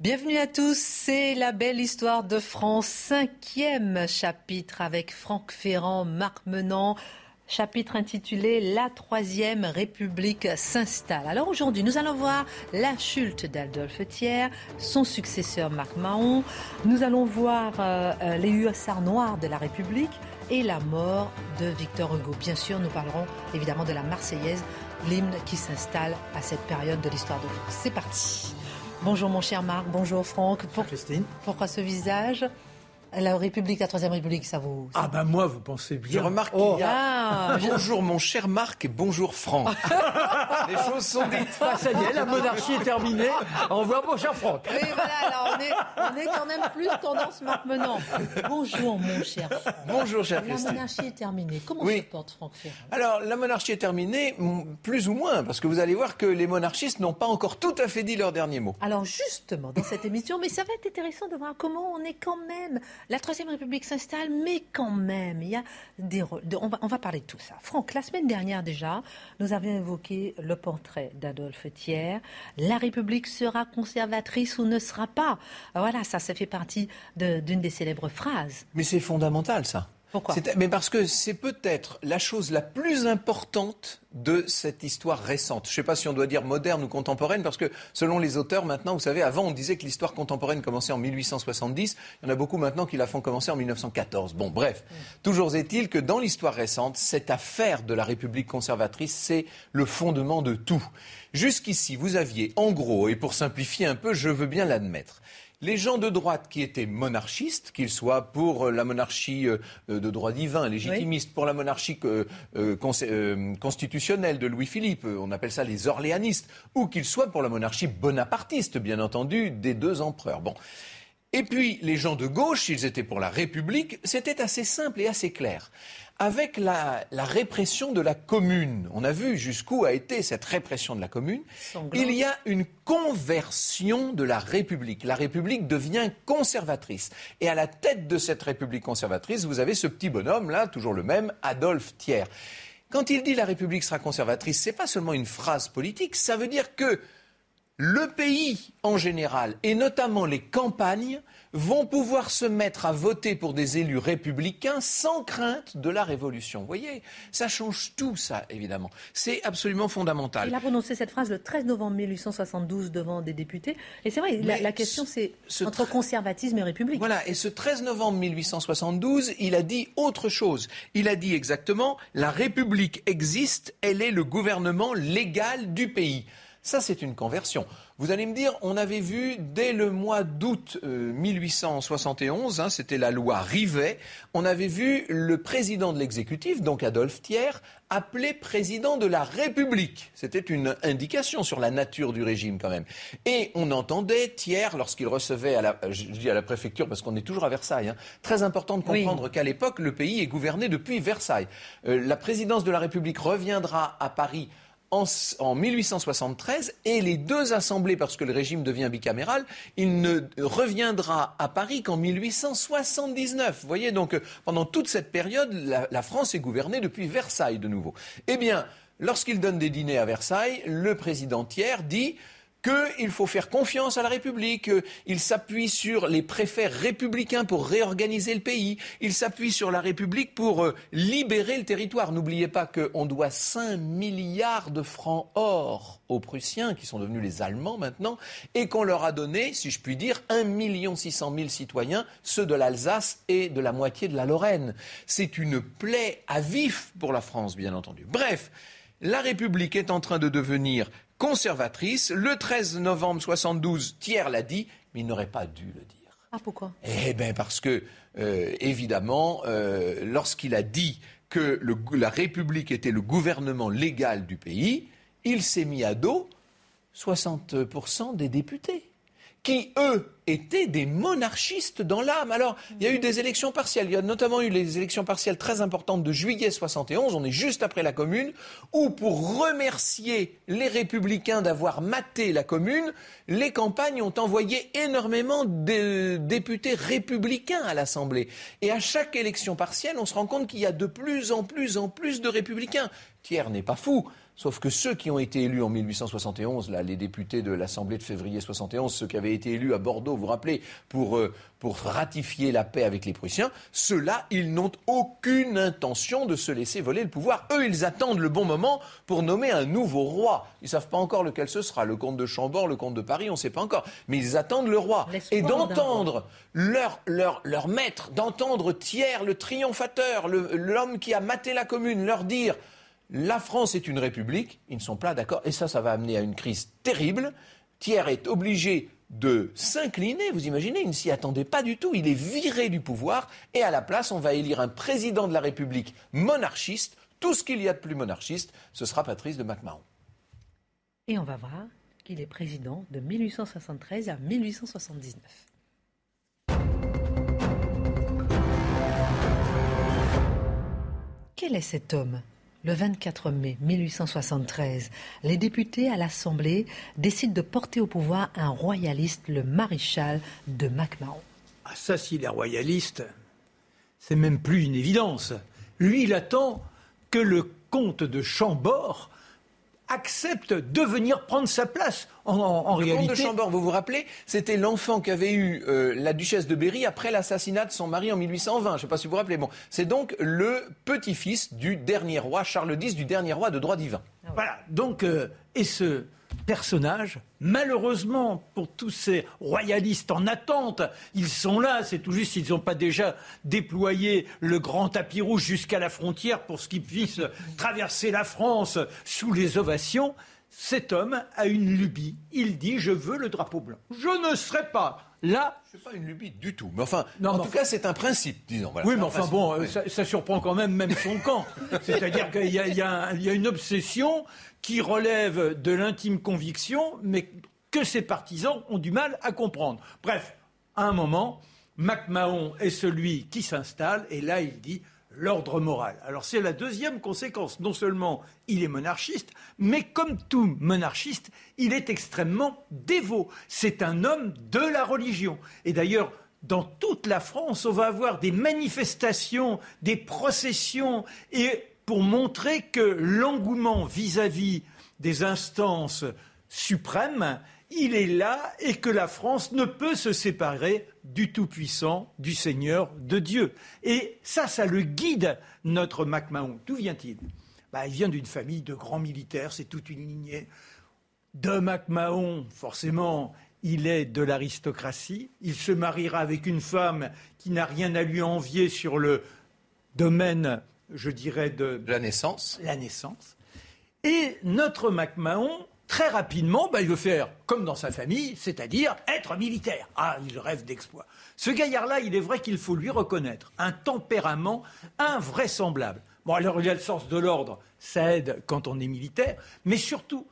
Bienvenue à tous, c'est la belle histoire de France, cinquième chapitre avec Franck Ferrand, Marc Menant, chapitre intitulé La Troisième République s'installe. Alors aujourd'hui, nous allons voir la chute d'Adolphe Thiers, son successeur Marc Mahon. Nous allons voir euh, euh, les hussards noirs de la République et la mort de Victor Hugo. Bien sûr, nous parlerons évidemment de la Marseillaise, l'hymne qui s'installe à cette période de l'histoire de France. C'est parti. Bonjour mon cher Marc, bonjour Franck. Christine. Pourquoi ce visage? La République, la Troisième République, ça vous... Ah ben moi, vous pensez bien. Je remarque qu'il y a... Ah, bonjour mon cher Marc et bonjour Franck. Les choses sont dites. Ah, ça y est, la monarchie est terminée. Au revoir mon cher Franck. Oui, voilà, alors on est, on est quand même plus tendance Marc Menant. Bonjour mon cher Franck. Bonjour cher La Christine. monarchie est terminée. Comment se porte Franck Ferrand? Alors, la monarchie est terminée, plus ou moins, parce que vous allez voir que les monarchistes n'ont pas encore tout à fait dit leur dernier mot. Alors justement, dans cette émission, mais ça va être intéressant de voir comment on est quand même. La Troisième République s'installe, mais quand même, il y a des... on, va, on va parler de tout ça. Franck, la semaine dernière déjà, nous avions évoqué le portrait d'Adolphe Thiers. La République sera conservatrice ou ne sera pas? Voilà, ça, ça fait partie d'une des célèbres phrases. Mais c'est fondamental, ça. Pourquoi Mais parce que c'est peut-être la chose la plus importante de cette histoire récente. Je ne sais pas si on doit dire moderne ou contemporaine, parce que selon les auteurs, maintenant, vous savez, avant on disait que l'histoire contemporaine commençait en 1870. Il y en a beaucoup maintenant qui la font commencer en 1914. Bon, bref. Toujours est-il que dans l'histoire récente, cette affaire de la République conservatrice, c'est le fondement de tout. Jusqu'ici, vous aviez, en gros, et pour simplifier un peu, je veux bien l'admettre, les gens de droite qui étaient monarchistes, qu'ils soient pour euh, la monarchie euh, de droit divin, légitimiste, pour la monarchie euh, euh, cons- euh, constitutionnelle de Louis-Philippe, euh, on appelle ça les orléanistes, ou qu'ils soient pour la monarchie bonapartiste, bien entendu, des deux empereurs. Bon. Et puis, les gens de gauche, ils étaient pour la République, c'était assez simple et assez clair. Avec la, la répression de la commune, on a vu jusqu'où a été cette répression de la commune, il y a une conversion de la République. La République devient conservatrice. Et à la tête de cette République conservatrice, vous avez ce petit bonhomme, là, toujours le même, Adolphe Thiers. Quand il dit la République sera conservatrice, c'est pas seulement une phrase politique, ça veut dire que le pays en général, et notamment les campagnes, vont pouvoir se mettre à voter pour des élus républicains sans crainte de la révolution. Vous voyez, ça change tout, ça, évidemment. C'est absolument fondamental. Il a prononcé cette phrase le 13 novembre 1872 devant des députés. Et c'est vrai, la, la question ce- c'est ce entre tr- conservatisme et république. Voilà, et ce 13 novembre 1872, il a dit autre chose. Il a dit exactement, la République existe, elle est le gouvernement légal du pays. Ça, c'est une conversion. Vous allez me dire, on avait vu dès le mois d'août euh, 1871, hein, c'était la loi Rivet, on avait vu le président de l'exécutif, donc Adolphe Thiers, appelé président de la République. C'était une indication sur la nature du régime quand même. Et on entendait Thiers, lorsqu'il recevait, à la, je je dis à la préfecture parce qu'on est toujours à Versailles, hein, très important de Oui. comprendre qu'à l'époque, le pays est gouverné depuis Versailles. Euh, la présidence de la République reviendra à Paris en, s- en 1873 et les deux assemblées, parce que le régime devient bicaméral, il ne reviendra à Paris qu'en 1879. Vous voyez, donc euh, pendant toute cette période, la, la France est gouvernée depuis Versailles de nouveau. Eh bien, lorsqu'il donne des dîners à Versailles, le président Thiers dit qu'il faut faire confiance à la République, qu'il s'appuie sur les préfets républicains pour réorganiser le pays, il s'appuie sur la République pour euh, libérer le territoire. N'oubliez pas qu'on doit 5 milliards de francs or aux Prussiens, qui sont devenus les Allemands maintenant, et qu'on leur a donné, si je puis dire, 1 600 000 citoyens, ceux de l'Alsace et de la moitié de la Lorraine. C'est une plaie à vif pour la France, bien entendu. Bref, la République est en train de devenir conservatrice. Le 13 novembre 72, Thiers l'a dit, mais il n'aurait pas dû le dire. Ah pourquoi? Eh bien parce que, euh, évidemment, euh, lorsqu'il a dit que le- la République était le gouvernement légal du pays, il s'est mis à dos 60% des députés, qui, eux, étaient des monarchistes dans l'âme. Alors, il y a eu des élections partielles. Il y a notamment eu les élections partielles très importantes de juillet 71, on est juste après la Commune, où, pour remercier les républicains d'avoir maté la Commune, les campagnes ont envoyé énormément de députés républicains à l'Assemblée. Et à chaque élection partielle, on se rend compte qu'il y a de plus en plus en plus de républicains. Thiers n'est pas fou. Sauf que ceux qui ont été élus en 1871, là, les députés de l'Assemblée de février 71, ceux qui avaient été élus à Bordeaux, vous vous rappelez, pour, euh, pour ratifier la paix avec les Prussiens, ceux-là, ils n'ont aucune intention de se laisser voler le pouvoir. Eux, ils attendent le bon moment pour nommer un nouveau roi. Ils ne savent pas encore lequel ce sera, le comte de Chambord, le comte de Paris, on ne sait pas encore. Mais ils attendent le roi. Et d'entendre leur, leur, leur maître, d'entendre Thiers, le triomphateur, l'homme qui a maté la commune, leur dire la France est une république, ils ne sont pas d'accord, et ça, ça va amener à une crise terrible. Thiers est obligé de s'incliner, vous imaginez, il ne s'y attendait pas du tout, il est viré du pouvoir, et à la place, on va élire un président de la République monarchiste, tout ce qu'il y a de plus monarchiste, ce sera Patrice de MacMahon. Et on va voir qu'il est président de 1873 à 1879. Quel est cet homme? Le 24 mai 1873, les députés à l'Assemblée décident de porter au pouvoir un royaliste, le maréchal de MacMahon. Ah ça, s'il est royaliste, c'est même plus une évidence. Lui, il attend que le comte de Chambord accepte de venir prendre sa place. En, en, le réalité, comte de Chambord, vous vous rappelez, c'était l'enfant qu'avait eu euh, la duchesse de Berry après l'assassinat de son mari en 1820. Je ne sais pas si vous vous rappelez. Bon, c'est donc le petit-fils du dernier roi, Charles X, du dernier roi de droit divin. Voilà. Donc, euh, et ce personnages. Malheureusement, pour tous ces royalistes en attente, ils sont là. C'est tout juste s'ils n'ont pas déjà déployé le grand tapis rouge jusqu'à la frontière pour ce qu'ils puissent traverser la France sous les ovations. Cet homme a une lubie. Il dit Je veux le drapeau blanc. Je ne serai pas Là, c'est pas une lubie du tout. Mais enfin, en tout cas, c'est un principe, disons. oui, mais enfin bon, ça, surprend quand même même son camp. C'est-à-dire qu'il y, y, a une obsession qui relève de l'intime conviction, mais que ses partisans ont du mal à comprendre. Bref, à un moment, MacMahon est celui qui s'installe, et là, il dit l'ordre moral. Alors c'est la deuxième conséquence. Non seulement il est monarchiste, mais comme tout monarchiste, il est extrêmement dévot. C'est un homme de la religion. Et d'ailleurs, dans toute la France, on va avoir des manifestations, des processions, et pour montrer que l'engouement vis-à-vis des instances suprêmes, il est là et que la France ne peut se séparer du Tout-Puissant, du Seigneur, de Dieu. Et ça, ça le guide, notre MacMahon. D'où vient-il? Bah, Il vient d'une famille de grands militaires, c'est toute une lignée. De MacMahon, forcément, il est de l'aristocratie. Il se mariera avec une femme qui n'a rien à lui envier sur le domaine, je dirais, de, la naissance. La naissance. Et notre MacMahon très rapidement, bah, il veut faire comme dans sa famille, c'est-à-dire être militaire. Ah, il rêve d'exploit. Ce gaillard-là, il est vrai qu'il faut lui reconnaître un tempérament invraisemblable. Bon, alors il a le sens de l'ordre, ça aide quand on est militaire, mais surtout,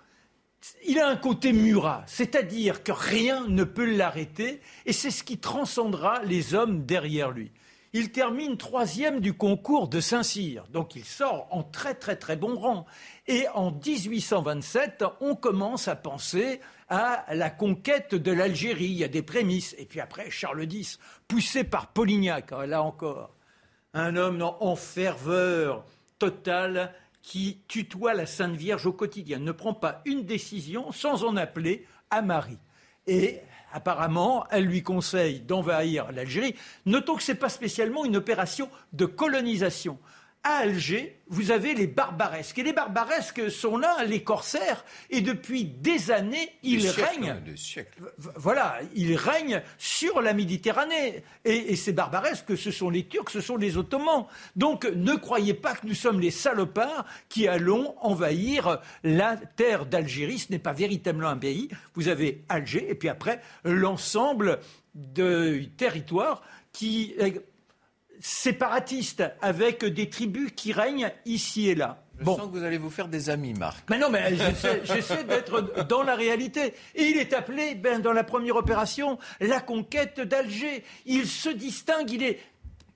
il a un côté murat, c'est-à-dire que rien ne peut l'arrêter, et c'est ce qui transcendra les hommes derrière lui. Il termine troisième du concours de Saint-Cyr, donc il sort en très très très bon rang. Et en 1827, on commence à penser à la conquête de l'Algérie. Il y a des prémices. Et puis après, Charles X, poussé par Polignac, hein, là encore, un homme en ferveur totale qui tutoie la Sainte Vierge au quotidien, ne prend pas une décision sans en appeler à Marie. Et apparemment, elle lui conseille d'envahir l'Algérie. Notons que ce n'est pas spécialement une opération de colonisation à Alger, vous avez les barbaresques. Et les barbaresques sont là, les corsaires, et depuis des années, ils règnent. Voilà, ils règnent sur la Méditerranée. Et, ces barbaresques, ce sont les Turcs, ce sont les Ottomans. Donc ne croyez pas que nous sommes les salopards qui allons envahir la terre d'Algérie. Ce n'est pas véritablement un pays. Vous avez Alger, et puis après, l'ensemble du territoire qui séparatiste avec des tribus qui règnent ici et là. Je sens que vous allez vous faire des amis, Marc. Mais non, mais j'essaie d'être dans la réalité. Et il est appelé, ben, dans la première opération, la conquête d'Alger. Il se distingue, il est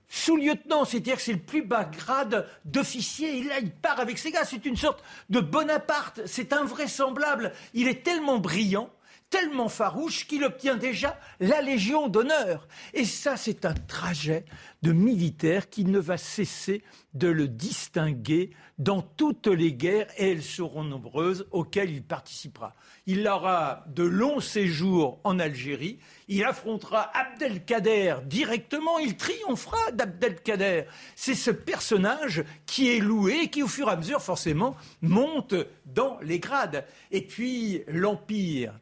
sous-lieutenant, c'est-à-dire que c'est le plus bas grade d'officier. Et là, il part avec ses gars. C'est une sorte de Bonaparte. C'est invraisemblable. Il est tellement brillant tellement farouche qu'il obtient déjà la Légion d'honneur. Et ça, c'est un trajet de militaire qui ne va cesser de le distinguer dans toutes les guerres, et elles seront nombreuses, auxquelles il participera. Il aura de longs séjours en Algérie, il affrontera Abdelkader directement, il triomphera d'Abdelkader. C'est ce personnage qui est loué, qui au fur et à mesure, forcément, monte dans les grades. Et puis, l'Empire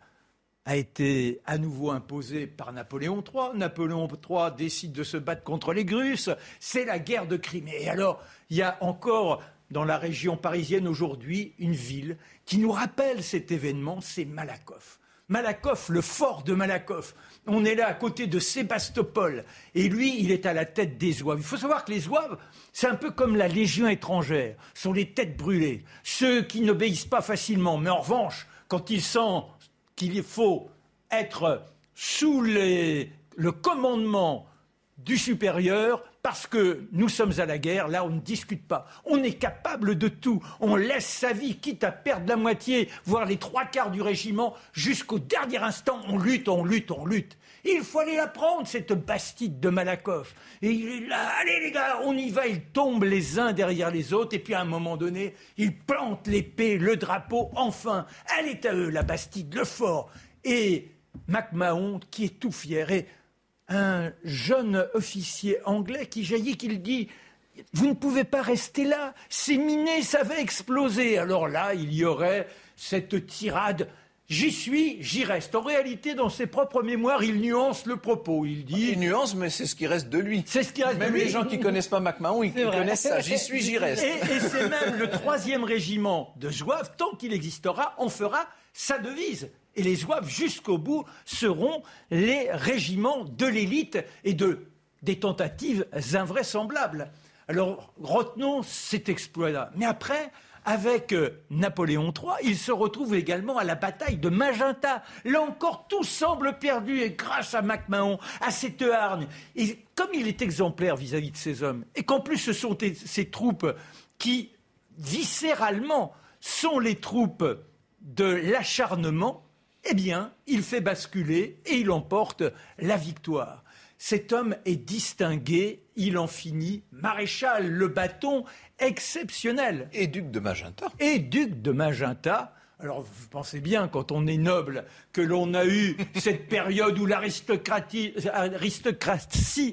a été à nouveau imposé par Napoléon III. Napoléon III décide de se battre contre les Russes. C'est la guerre de Crimée. Et alors, il y a encore dans la région parisienne aujourd'hui une ville qui nous rappelle cet événement, c'est Malakoff. Malakoff, le fort de Malakoff. On est là à côté de Sébastopol. Et lui, il est à la tête des Zouaves. Il faut savoir que les Zouaves, c'est un peu comme la Légion étrangère. Ce sont les têtes brûlées. Ceux qui n'obéissent pas facilement. Mais en revanche, quand ils sentent qu'il faut être sous le commandement du supérieur, parce que nous sommes à la guerre, là on ne discute pas. On est capable de tout. On laisse sa vie, quitte à perdre la moitié, voire les trois quarts du régiment, jusqu'au dernier instant, on lutte, on lutte, on lutte. il faut aller la prendre, cette bastide de Malakoff. Et il est là, allez les gars, on y va, ils tombent les uns derrière les autres, et puis à un moment donné, ils plantent l'épée, le drapeau, enfin, elle est à eux, la bastide, le fort. Et MacMahon, qui est tout fier, et un jeune officier anglais qui jaillit, qu'il dit Vous ne pouvez pas rester là, c'est miné, ça va exploser. Alors là, il y aurait cette tirade. J'y suis, j'y reste. En réalité, dans ses propres mémoires, il nuance le propos. Il dit. Il nuance, mais c'est ce qui reste de lui. C'est ce qui reste même de lui. les gens qui connaissent pas MacMahon, ils connaissent ça. J'y suis, j'y reste. Et, et c'est même le troisième régiment de Zouave, tant qu'il existera, on fera sa devise. Et les Zouaves, jusqu'au bout, seront les régiments de l'élite et de, des tentatives invraisemblables. Alors, retenons cet exploit-là. Mais après, avec euh, Napoléon III, il se retrouve également à la bataille de Magenta. Là encore, tout semble perdu et grâce à MacMahon, à cette hargne. Et comme il est exemplaire vis-à-vis de ces hommes, et qu'en plus ce sont ces troupes qui, viscéralement, sont les troupes de l'acharnement, eh bien, il fait basculer et il emporte la victoire. Cet homme est distingué, il en finit maréchal, le bâton exceptionnel. Et duc de Magenta. Et duc de Magenta. Alors, vous pensez bien, quand on est noble, que l'on a eu cette période où l'aristocratie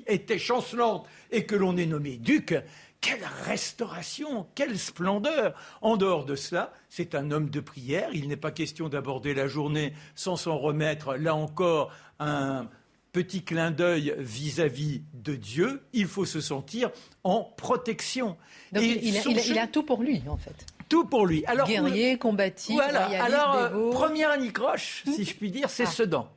était chancelante et que l'on est nommé duc, quelle restauration, quelle splendeur. En dehors de cela, c'est un homme de prière. Il n'est pas question d'aborder la journée sans s'en remettre, là encore, un petit clin d'œil vis-à-vis de Dieu. Il faut se sentir en protection. il, a, tout pour lui, en fait. Tout pour lui. Alors, Guerrier, combatif, voilà. Alors, euh, première anicroche, si je puis dire, c'est ah. Sedan.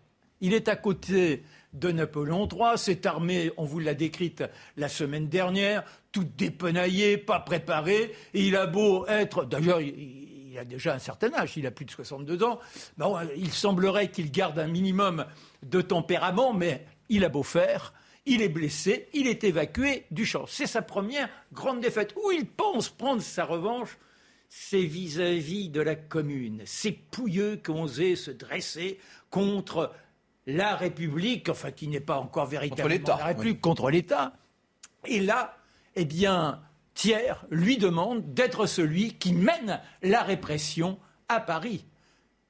Il est à côté de Napoléon III. Cette armée, on vous l'a décrite la semaine dernière, toute dépenaillée, pas préparée. Et il a beau être, d'ailleurs, il, a déjà un certain âge, il a plus de 62 ans. Bon, il semblerait qu'il garde un minimum de tempérament, mais il a beau faire. Il est blessé, il est évacué du champ. C'est sa première grande défaite. Où il pense prendre sa revanche, c'est vis-à-vis de la commune. Ces pouilleux qui ont se dresser contre la République, enfin qui n'est pas encore véritablement la République, contre l'État. Et là, eh bien, Thiers lui demande d'être celui qui mène la répression à Paris.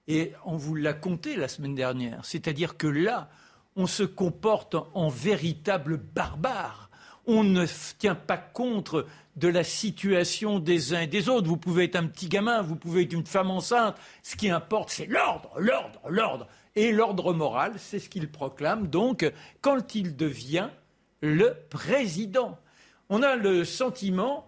Et on vous l'a compté la semaine dernière, c'est-à-dire que là, on se comporte en véritable barbare. On ne tient pas compte de la situation des uns et des autres. Vous pouvez être un petit gamin, vous pouvez être une femme enceinte. Ce qui importe, c'est l'ordre, l'ordre, l'ordre. Et l'ordre moral, c'est ce qu'il proclame donc quand il devient le président. On a le sentiment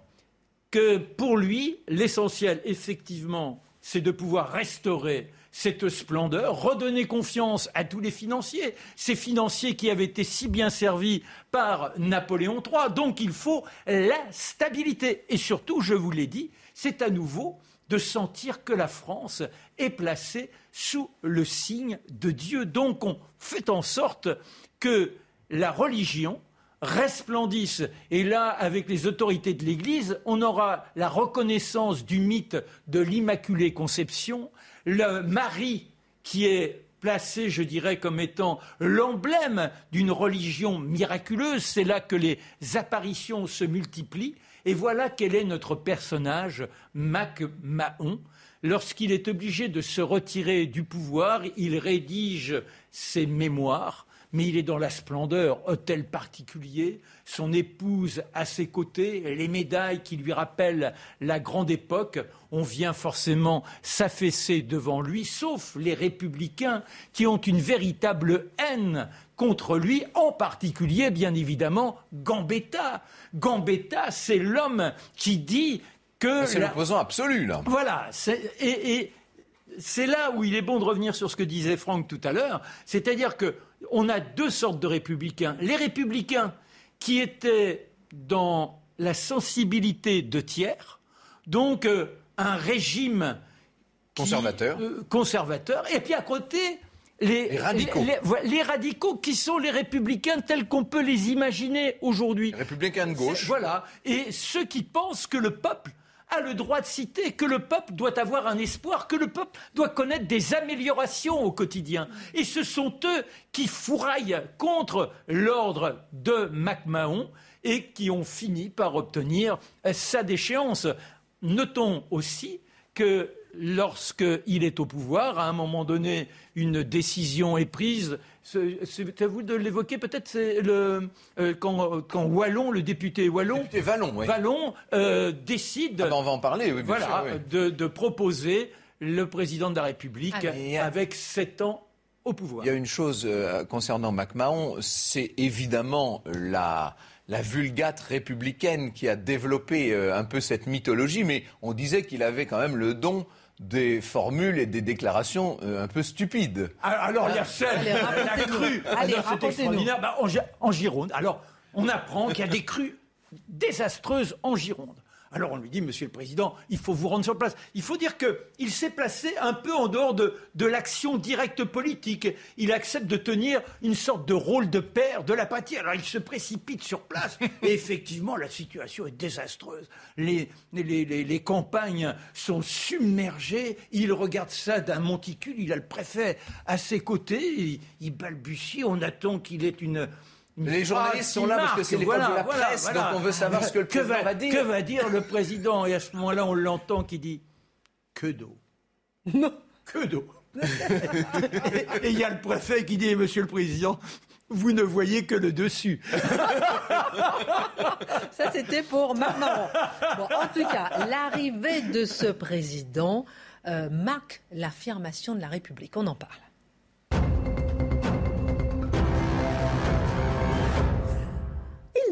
que pour lui, l'essentiel, effectivement, c'est de pouvoir restaurer cette splendeur, redonner confiance à tous les financiers, ces financiers qui avaient été si bien servis par Napoléon III. Donc il faut la stabilité. Et surtout, je vous l'ai dit, c'est à nouveau de sentir que la France est placée sous le signe de Dieu. Donc on fait en sorte que la religion resplendisse. Et là, avec les autorités de l'Église, on aura la reconnaissance du mythe de l'Immaculée Conception, le Marie qui est placé, je dirais, comme étant l'emblème d'une religion miraculeuse. C'est là que les apparitions se multiplient. Et voilà quel est notre personnage, Mac Mahon. Lorsqu'il est obligé de se retirer du pouvoir, il rédige ses mémoires mais il est dans la splendeur, hôtel particulier, son épouse à ses côtés, les médailles qui lui rappellent la grande époque. On vient forcément s'affaisser devant lui, sauf les républicains qui ont une véritable haine contre lui, en particulier, bien évidemment, Gambetta. Gambetta, c'est l'homme qui dit que... C'est l'opposant absolu, là. Voilà. Et, c'est là où il est bon de revenir sur ce que disait Franck tout à l'heure, c'est-à-dire que on a deux sortes de républicains. Les républicains qui étaient dans la sensibilité de tiers, donc euh, un régime conservateur. Euh, conservateur, et puis à côté les, radicaux. Les, radicaux qui sont les républicains tels qu'on peut les imaginer aujourd'hui. Républicains de gauche. Voilà. Et ceux qui pensent que le peuple a le droit de citer, que le peuple doit avoir un espoir, que le peuple doit connaître des améliorations au quotidien. Et ce sont eux qui fourraillent contre l'ordre de MacMahon et qui ont fini par obtenir sa déchéance. Notons aussi que lorsqu'il est au pouvoir, à un moment donné, une décision est prise. C'est à vous de l'évoquer, peut-être, c'est le euh, quand, Wallon, le député Wallon, député Vallon, Vallon euh, décide, ah ben, on va en parler, oui, voilà, de, proposer le président de la République ah, avec sept ans au pouvoir. Il y a une chose euh, concernant MacMahon, c'est évidemment la la vulgate républicaine qui a développé un peu cette mythologie, mais on disait qu'il avait quand même le don des formules et des déclarations euh, un peu stupides. Alors, il y a celle, la crue. C'est extraordinaire. Bah, en Gironde, alors, on apprend qu'il y a des crues désastreuses en Gironde. Alors on lui dit, Monsieur le Président, il faut vous rendre sur place. Il faut dire qu'il s'est placé un peu en dehors de, l'action directe politique. Il accepte de tenir une sorte de rôle de père de la patrie. Alors il se précipite sur place. Et effectivement, la situation est désastreuse. Les, les, campagnes sont submergées. Il regarde ça d'un monticule. Il a le préfet à ses côtés. Il, il balbutie. On attend qu'il ait une les journalistes sont là parce que c'est l'école de la presse, donc on veut savoir ce que le président va, dire. Que va dire le président Et à ce moment-là, on l'entend qui dit que d'eau. Non, que d'eau. et il y a le préfet qui dit Monsieur le président, vous ne voyez que le dessus. Ça, c'était pour maintenant. Bon, en tout cas, l'arrivée de ce président euh, marque l'affirmation de la République. On en parle.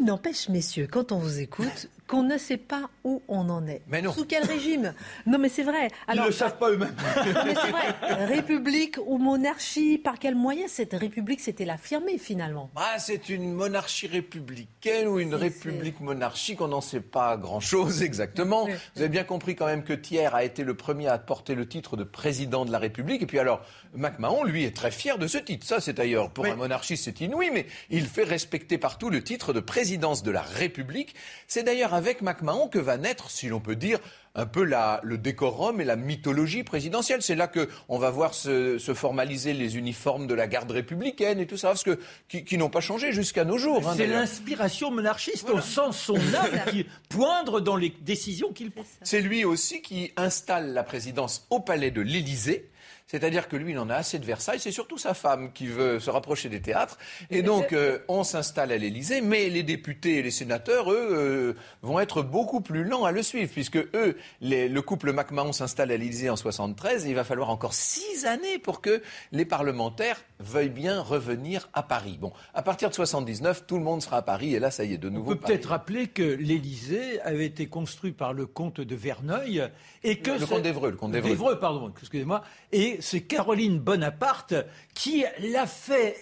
N'empêche, messieurs, quand on vous écoute, qu'on ne sait pas où on en est. Mais non. Sous quel régime Non, mais c'est vrai. Alors, Ils ne le savent pas eux-mêmes. mais c'est vrai. République ou monarchie Par quel moyen cette république s'est-elle affirmée finalement? Ah, C'est une monarchie républicaine ou une république monarchique On n'en sait pas grand-chose exactement. Vous avez bien compris quand même que Thiers a été le premier à porter le titre de président de la République. Et puis alors, MacMahon, lui, est très fier de ce titre. Ça, c'est d'ailleurs, pour un monarchiste, c'est inouï, mais il fait respecter partout le titre de présidence de la République. C'est d'ailleurs avec MacMahon que va naître, si l'on peut dire, un peu le décorum et la mythologie présidentielle. C'est là qu'on va voir se, formaliser les uniformes de la garde républicaine et tout ça, parce que, qui, n'ont pas changé jusqu'à nos jours. Hein, c'est l'inspiration monarchiste. On sent son âme poindre dans les décisions qu'il prend. C'est lui aussi qui installe la présidence au palais de l'Élysée c'est-à-dire que lui, il en a assez de Versailles. C'est surtout sa femme qui veut se rapprocher des théâtres. Et donc, euh, on s'installe à l'Élysée. Mais les députés et les sénateurs, eux, euh, vont être beaucoup plus lents à le suivre, puisque eux, le couple MacMahon s'installe à l'Élysée en 73. Et il va falloir encore six années pour que les parlementaires veuillent bien revenir à Paris. Bon, à partir de 79, tout le monde sera à Paris. Et là, ça y est, de nouveau. On peut peut-être rappeler que l'Élysée avait été construit par le comte de Verneuil et que le, comte d'Evreux, le comte d'Evreux, pardon, excusez-moi, et c'est Caroline Bonaparte qui l'a fait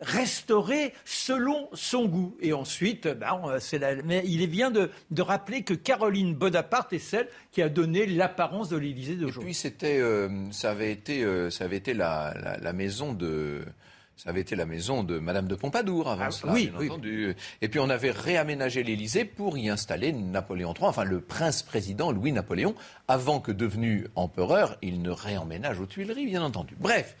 restaurer selon son goût. Et ensuite, ben, mais il est bien de, rappeler que Caroline Bonaparte est celle qui a donné l'apparence de l'Élysée d'aujourd'hui. Et puis euh, euh, ça avait été la, maison de. Ça avait été la maison de Madame de Pompadour avant ah, cela, oui, bien entendu. Et puis on avait réaménagé l'Élysée pour y installer Napoléon III, enfin le prince-président Louis-Napoléon, avant que devenu empereur, il ne réemménage aux Tuileries, bien entendu. Bref,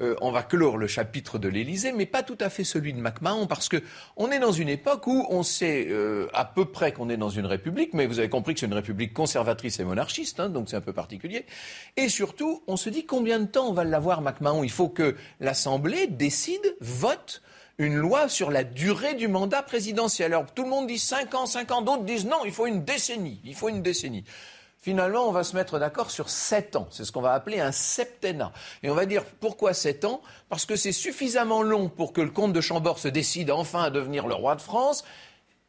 euh, on va clore le chapitre de l'Élysée, mais pas tout à fait celui de MacMahon, parce que on est dans une époque où on sait euh, à peu près qu'on est dans une république, mais vous avez compris que c'est une république conservatrice et monarchiste, hein, donc c'est un peu particulier. Et surtout, on se dit combien de temps on va l'avoir, MacMahon? Il faut que l'Assemblée décide, vote une loi sur la durée du mandat présidentiel. Alors tout le monde dit 5 ans, 5 ans, d'autres disent non, il faut une décennie, il faut une décennie. Finalement, on va se mettre d'accord sur 7 ans. C'est ce qu'on va appeler un septennat. Et on va dire pourquoi 7 ans? Parce que c'est suffisamment long pour que le comte de Chambord se décide enfin à devenir le roi de France.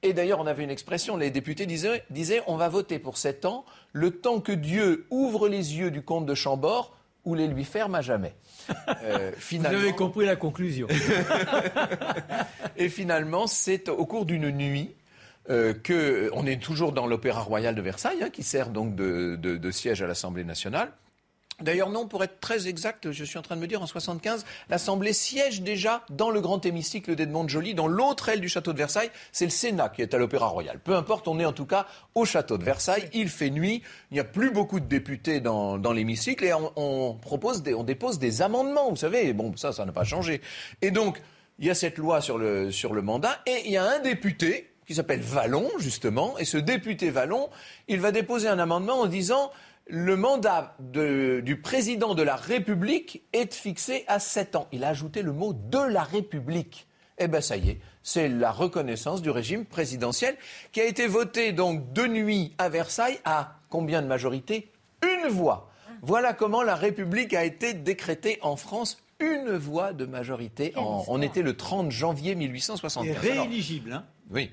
Et d'ailleurs, on avait une expression, les députés disaient, disaient on va voter pour 7 ans, le temps que Dieu ouvre les yeux du comte de Chambord ou les lui ferme à jamais. Euh, finalement... Vous avez compris la conclusion. et finalement, c'est au cours d'une nuit euh, que on est toujours dans l'Opéra Royal de Versailles, hein, qui sert donc de siège à l'Assemblée nationale. D'ailleurs, non, pour être très exact, je suis en train de me dire, en 75, l'Assemblée siège déjà dans le grand hémicycle d'Edmond Joly, dans l'autre aile du château de Versailles. C'est le Sénat qui est à l'Opéra Royal. Peu importe, on est en tout cas au château de Versailles. Il fait nuit. Il n'y a plus beaucoup de députés dans, l'hémicycle et on, propose on dépose des amendements. Vous savez, bon, ça, ça n'a pas changé. Et donc, il y a cette loi sur le, sur le mandat et il y a un député qui s'appelle Vallon, justement. Et ce député Vallon, il va déposer un amendement en disant le mandat du président de la République est fixé à 7 ans. Il a ajouté le mot de la République. Eh bien, ça y est, c'est la reconnaissance du régime présidentiel qui a été voté donc de nuit à Versailles à combien de majorité? Une voix. Voilà comment la République a été décrétée en France. Une voix de majorité. on était le 30 janvier 1875. rééligible, hein Oui.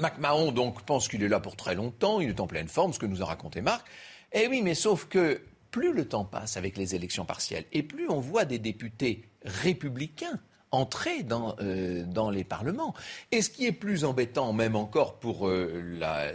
MacMahon donc pense qu'il est là pour très longtemps, il est en pleine forme, ce que nous a raconté Marc. Eh oui, mais sauf que plus le temps passe avec les élections partielles et plus on voit des députés républicains entrer dans, euh, dans les parlements. Et ce qui est plus embêtant, même encore pour, euh, la,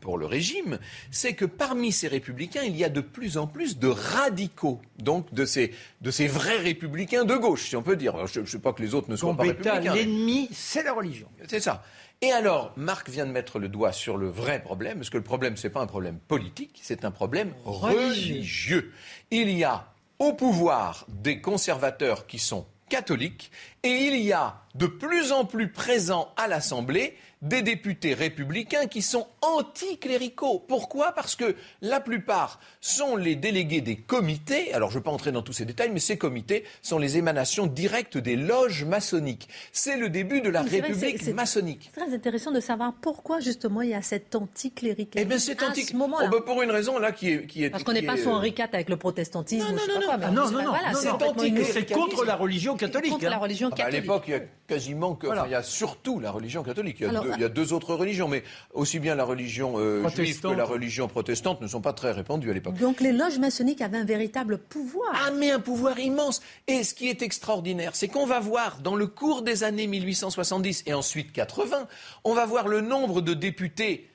pour le régime, c'est que parmi ces républicains, il y a de plus en plus de radicaux, donc de ces, de ces vrais républicains de gauche, si on peut dire. je ne sais pas que les autres ne soient pas républicains. L'ennemi, c'est la religion. C'est ça. Et alors, Marc vient de mettre le doigt sur le vrai problème, parce que le problème, ce n'est pas un problème politique, c'est un problème religieux. Il y a au pouvoir des conservateurs qui sont catholiques, et il y a de plus en plus présents à l'Assemblée des députés républicains qui sont anticléricaux. Pourquoi? Parce que la plupart sont les délégués des comités. Alors je ne vais pas entrer dans tous ces détails, mais ces comités sont les émanations directes des loges maçonniques. C'est le début de la République maçonnique. C'est très intéressant de savoir pourquoi justement il y a cet anticléricalisme. Eh bien c'est anti... ce moment-là. Oh, ben, pour une raison là qui est... Qui est Parce qu'on n'est pas sous Henri IV avec le protestantisme. Non, non, non, non, non, non, c'est contre la religion catholique. Contre la hein. Religion catholique. à l'époque, il y a quasiment que, il y a surtout la religion catholique. Il y, a deux, il y, a deux, autres religions, mais aussi bien la religion euh, juive que la religion protestante ne sont pas très répandues à l'époque. Donc les loges maçonniques avaient un véritable pouvoir. Ah, mais un pouvoir immense. Et ce qui est extraordinaire, c'est qu'on va voir dans le cours des années 1870 et ensuite 80, on va voir le nombre de députés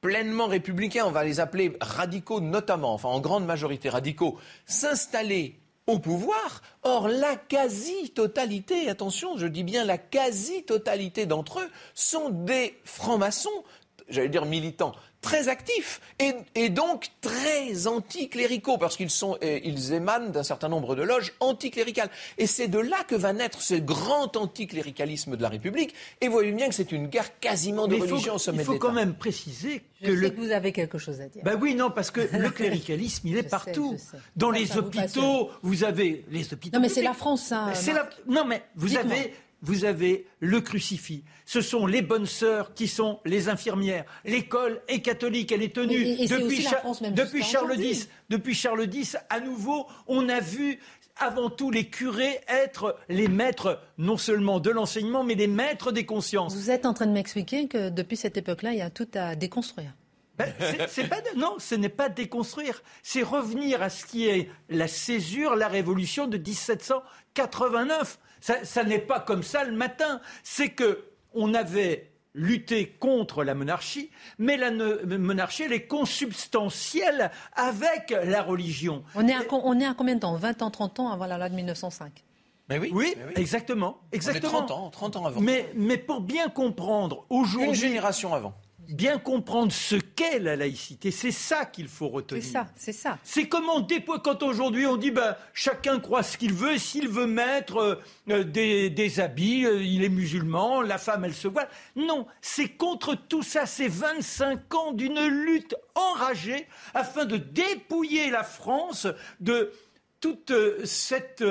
pleinement républicains, on va les appeler radicaux notamment, enfin en grande majorité radicaux, s'installer au pouvoir. Or, la quasi-totalité, attention, je dis bien la quasi-totalité d'entre eux, sont des francs-maçons, j'allais dire militants, très actifs et, donc très anticléricaux parce qu'ils sont ils émanent d'un certain nombre de loges anticléricales et c'est de là que va naître ce grand anticléricalisme de la République et vous voyez bien que c'est une guerre quasiment de religion au sommet Il faut quand même préciser que, je sais que vous avez quelque chose à dire. Ben oui, non, parce que le cléricalisme, il est partout. Dans les hôpitaux, vous, avez les hôpitaux. Non, mais c'est la France, ça. La... Non, mais vous avez vous avez le crucifix. Ce sont les bonnes sœurs qui sont les infirmières. L'école est catholique, elle est tenue depuis, depuis Charles X. Depuis Charles X, à nouveau, on a vu avant tout les curés être les maîtres non seulement de l'enseignement, mais les maîtres des consciences. Vous êtes en train de m'expliquer que depuis cette époque-là, il y a tout à déconstruire. Ben, non, ce n'est pas déconstruire, c'est revenir à ce qui est la césure, la révolution de 1789. Ça, n'est pas comme ça le matin. C'est que on avait lutté contre la monarchie, mais la monarchie, elle est consubstantielle avec la religion. On est à, on est à combien de temps? 20 ans, 30 ans avant la loi de 1905 mais oui, oui, exactement, exactement. 30 ans, 30 ans avant. Mais, mais pour bien comprendre aujourd'hui. Une génération avant. Bien comprendre ce qu'est la laïcité. C'est ça qu'il faut retenir. C'est ça, c'est ça. C'est comment quand aujourd'hui on dit ben, chacun croit ce qu'il veut, s'il veut mettre euh, euh, des, habits, euh, il est musulman, la femme elle se voit. Non, c'est contre tout ça, c'est 25 ans d'une lutte enragée afin de dépouiller la France de toute cette,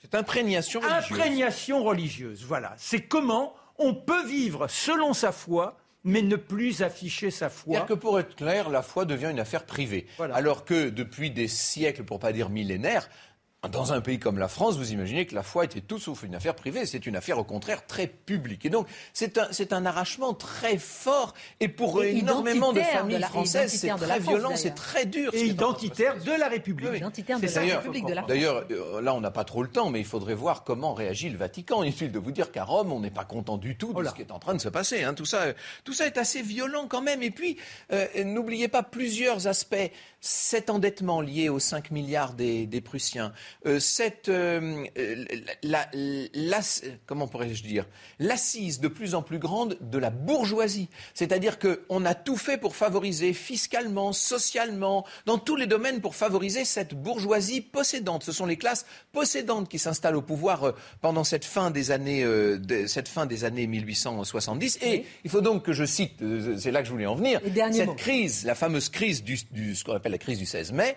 cette imprégnation religieuse. Imprégnation religieuse, voilà. C'est comment on peut vivre selon sa foi mais ne plus afficher sa foi. C'est-à-dire que pour être clair, la foi devient une affaire privée. Alors que depuis des siècles, pour pas dire millénaires, dans un pays comme la France, vous imaginez que la foi était tout sauf une affaire privée, c'est une affaire au contraire très publique. Et donc c'est un, c'est un arrachement très fort et pour énormément de familles françaises, c'est très violent, c'est très dur. Et identitaire de la République. Identitaire de la République de la France. D'ailleurs, euh, là on n'a pas trop le temps, mais il faudrait voir comment réagit le Vatican. Inutile de vous dire qu'à Rome, on n'est pas content du tout de ce qui est en train de se passer. Hein. Tout, ça, tout ça est assez violent quand même. Et puis, euh, n'oubliez pas plusieurs aspects cet endettement lié aux 5 milliards des, Prussiens, euh, cette, euh, la, comment pourrais-je dire, l'assise de plus en plus grande de la bourgeoisie. C'est-à-dire qu'on a tout fait pour favoriser fiscalement, socialement, dans tous les domaines pour favoriser cette bourgeoisie possédante. Ce sont les classes possédantes qui s'installent au pouvoir euh, pendant cette fin des années, cette fin des années 1870. Et il faut donc que je cite, c'est là que je voulais en venir, cette crise, la fameuse crise du, du ce qu'on appelle la crise du 16 mai,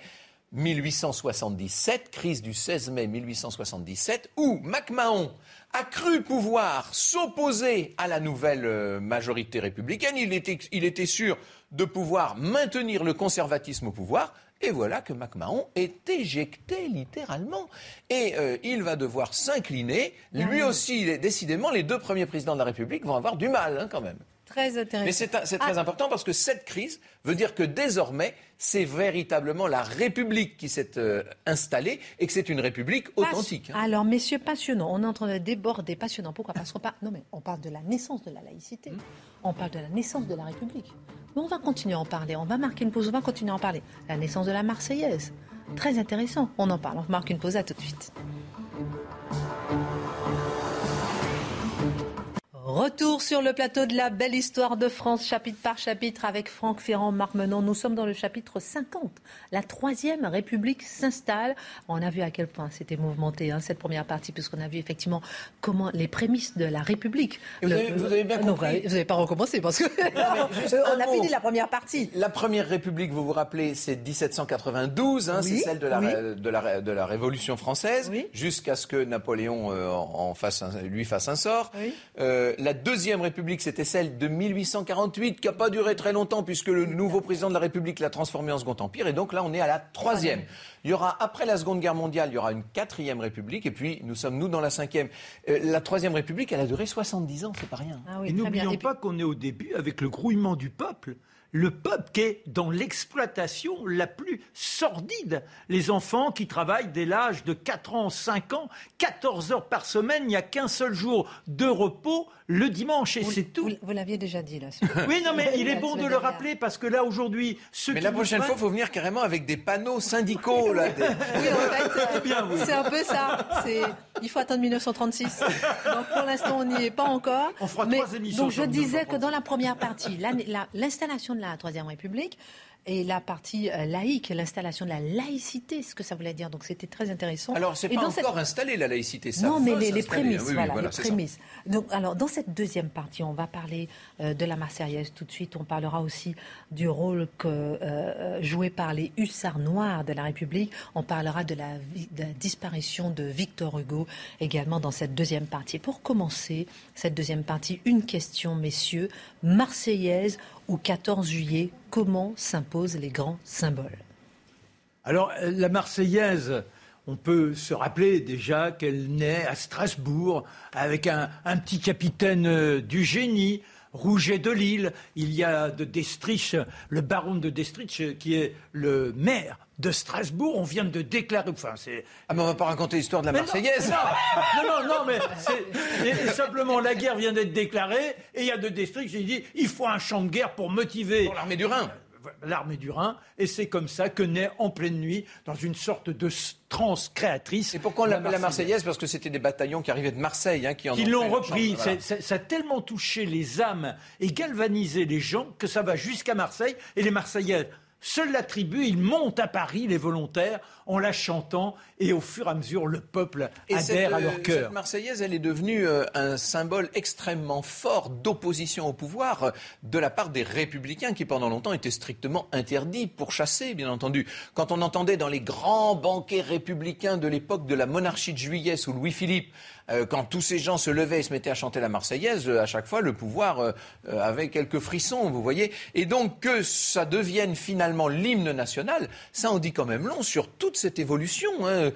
1877, crise du 16 mai 1877, où MacMahon a cru pouvoir s'opposer à la nouvelle euh, majorité républicaine. Il était, il était sûr de pouvoir maintenir le conservatisme au pouvoir. Et voilà que MacMahon est éjecté littéralement. Et euh, il va devoir s'incliner. Lui aussi, décidément, les deux premiers présidents de la République vont avoir du mal hein, quand même. Très intéressant. Mais c'est très ah. important parce que cette crise veut dire que désormais, c'est véritablement la République qui s'est euh, installée et que c'est une République authentique. Hein. Alors, messieurs, passionnant. On est en train de déborder, passionnant. Pourquoi? Parce qu'on parle, non, mais on parle de la naissance de la laïcité. Hmm. On parle de la naissance de la République. Mais on va continuer à en parler. On va marquer une pause. On va continuer à en parler. La naissance de la Marseillaise. Très intéressant. On en parle. On marque une pause. À tout de suite. Retour sur le plateau de la belle histoire de France, chapitre par chapitre, avec Franck Ferrand, Marc Menon. Nous sommes dans le chapitre 50. La troisième République s'installe. On a vu à quel point c'était mouvementé, hein, cette première partie, puisqu'on a vu effectivement comment les prémices de la République. Vous, avez, bien compris. vous n'avez pas recommencé, parce que on a fini la première partie. La première République, vous vous rappelez, c'est 1792, hein, c'est celle de la, de, la, de la, Révolution française, jusqu'à ce que Napoléon euh, en fasse lui fasse un sort. Euh, la deuxième République, c'était celle de 1848, qui n'a pas duré très longtemps, puisque le nouveau président de la République l'a transformée en Second Empire. Et donc là, on est à la troisième. Il y aura, après la Seconde Guerre mondiale, il y aura une quatrième République. Et puis, nous sommes, nous, dans la cinquième. Euh, la troisième République, elle a duré 70 ans, c'est pas rien. Ah et n'oublions pas qu'on est au début avec le grouillement du peuple le peuple qui est dans l'exploitation la plus sordide. Les enfants qui travaillent dès l'âge de 4 ans, 5 ans, 14 heures par semaine, il n'y a qu'un seul jour de repos, le dimanche, et c'est tout. Vous, l'aviez déjà dit, là. oui, non, mais il est bon de le rappeler, parce que là, aujourd'hui... Mais la prochaine fois, il faut venir carrément avec des panneaux syndicaux, là. Oui, en fait, c'est un peu ça. Il faut attendre 1936. Donc, pour l'instant, on n'y est pas encore. On fera trois émissions. Donc, je disais que dans la première partie, l'installation de la Troisième République, et la partie euh, laïque, l'installation de la laïcité, ce que ça voulait dire. Donc c'était très intéressant. Alors c'est pas encore installé la laïcité, ça Non, mais les, prémices, voilà, les prémices. Donc alors dans cette deuxième partie, on va parler euh, de la Marseillaise tout de suite. On parlera aussi du rôle que, euh, joué par les hussards noirs de la République. On parlera de la, de la disparition de Victor Hugo également dans cette deuxième partie. Pour commencer cette deuxième partie, une question, messieurs, Marseillaise au 14 juillet, comment s'imposent les grands symboles. Alors, la Marseillaise, on peut se rappeler déjà qu'elle naît à Strasbourg avec un, petit capitaine euh, du génie, Rouget de Lille. Il y a de Destrich, le baron de Destrich, qui est le maire de Strasbourg. On vient de déclarer. Enfin, c'est. Ah, mais on va pas raconter l'histoire de la Marseillaise. Non, non, non, mais c'est simplement la guerre vient d'être déclarée et il y a de Destrich qui dit il faut un champ de guerre pour motiver. Pour l'armée du Rhin. L'armée du Rhin, et c'est comme ça que naît en pleine nuit, dans une sorte de transe créatrice. Et pourquoi on l'appelle la Marseillaise Parce que c'était des bataillons qui arrivaient de Marseille, hein, qui en l'ont repris. ça a tellement touché les âmes et galvanisé les gens que ça va jusqu'à Marseille, et les Marseillais Seule la tribu, ils montent à Paris, les volontaires, en la chantant, et au fur et à mesure, le peuple adhère à leur euh, cœur. Cette Marseillaise, elle est devenue euh, un symbole extrêmement fort d'opposition au pouvoir euh, de la part des républicains, qui pendant longtemps étaient strictement interdits, pour chasser, bien entendu. Quand on entendait dans les grands banquets républicains de l'époque de la monarchie de Juillet sous Louis-Philippe, euh, quand tous ces gens se levaient et se mettaient à chanter la Marseillaise, euh, à chaque fois, le pouvoir euh, avait quelques frissons, vous voyez. Et donc que ça devienne finalement l'hymne national, ça en dit quand même long sur toute cette évolution. Hein.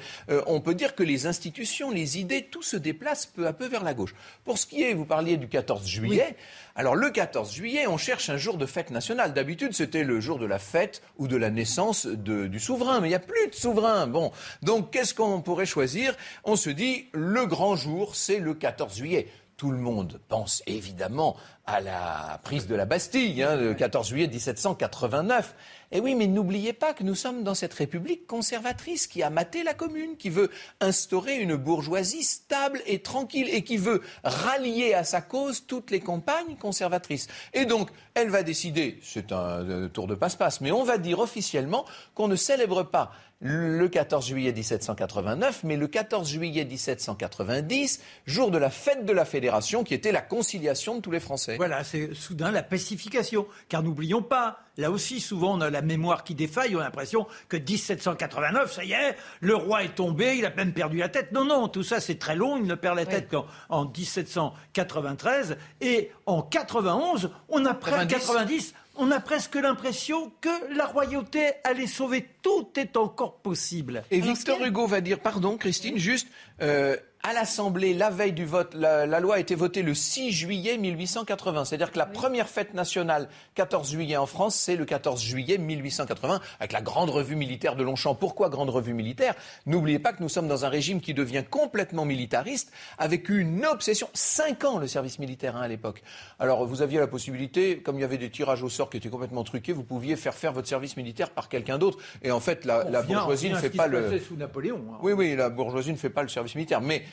on peut dire que les institutions, les idées, tout se déplace peu à peu vers la gauche. Pour ce qui est, vous parliez du 14 juillet. Alors le 14 juillet, on cherche un jour de fête nationale. D'habitude, c'était le jour de la fête ou de la naissance du souverain, mais il n'y a plus de souverain. Bon, donc qu'est-ce qu'on pourrait choisir? On se dit, le grand jour, c'est le 14 juillet tout le monde pense évidemment à la prise de la Bastille, hein, le 14 juillet 1789. Et oui, mais n'oubliez pas que nous sommes dans cette république conservatrice qui a maté la commune, qui veut instaurer une bourgeoisie stable et tranquille et qui veut rallier à sa cause toutes les campagnes conservatrices. Et donc, elle va décider, c'est un euh, tour de passe-passe, mais on va dire officiellement qu'on ne célèbre pas le 14 juillet 1789, mais le 14 juillet 1790, jour de la fête de la Fédération, qui était la conciliation de tous les Français. Voilà, c'est soudain la pacification. Car n'oublions pas, là aussi, souvent on a la mémoire qui défaille, on a l'impression que 1789, ça y est, le roi est tombé, il a même perdu la tête. Non, non, tout ça c'est très long, il ne perd la tête qu'en 1793. Et en 91, on a près 90 on a presque l'impression que la royauté allait sauver. Tout est encore possible. Et Victor Hugo va dire, pardon Christine, juste, euh, à l'Assemblée, la veille du vote, la, loi a été votée le 6 juillet 1880. C'est-à-dire que la première fête nationale, 14 juillet en France, c'est le 14 juillet 1880, avec la grande revue militaire de Longchamp. Pourquoi grande revue militaire? N'oubliez pas que nous sommes dans un régime qui devient complètement militariste, avec une obsession. Cinq ans le service militaire hein, à l'époque. Alors vous aviez la possibilité, comme il y avait des tirages au sort qui étaient complètement truqués, vous pouviez faire faire votre service militaire par quelqu'un d'autre. Et en fait, la, bourgeoisie ne fait pas le. Sous Napoléon. Hein. Oui, oui, la bourgeoisie ne fait pas le service militaire. Mais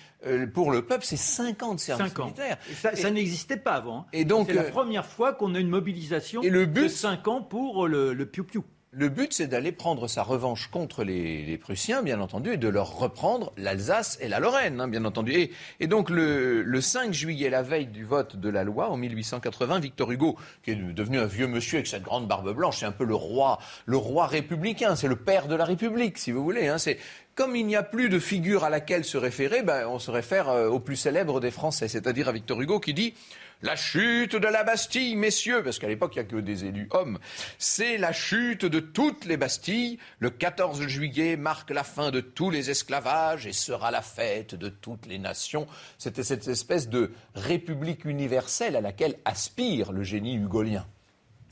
pour le peuple, c'est 50 de service militaire. ça, n'existait pas avant. Hein. Et donc, c'est la euh, première fois qu'on a une mobilisation et le but, de 5 ans pour le, le piou-piou. Le but, c'est d'aller prendre sa revanche contre les, Prussiens, bien entendu, et de leur reprendre l'Alsace et la Lorraine, hein, bien entendu. Et, donc, le, le, 5 juillet, la veille du vote de la loi, en 1880, Victor Hugo, qui est devenu un vieux monsieur avec cette grande barbe blanche, c'est un peu le roi, le roi républicain, c'est le père de la République, si vous voulez. Hein, c'est comme il n'y a plus de figure à laquelle se référer, ben, on se réfère euh, au plus célèbre des Français, c'est-à-dire à Victor Hugo qui dit la chute de la Bastille, messieurs, parce qu'à l'époque, il n'y a que des élus hommes, c'est la chute de toutes les Bastilles. Le 14 juillet marque la fin de tous les esclavages et sera la fête de toutes les nations. C'était cette espèce de république universelle à laquelle aspire le génie hugolien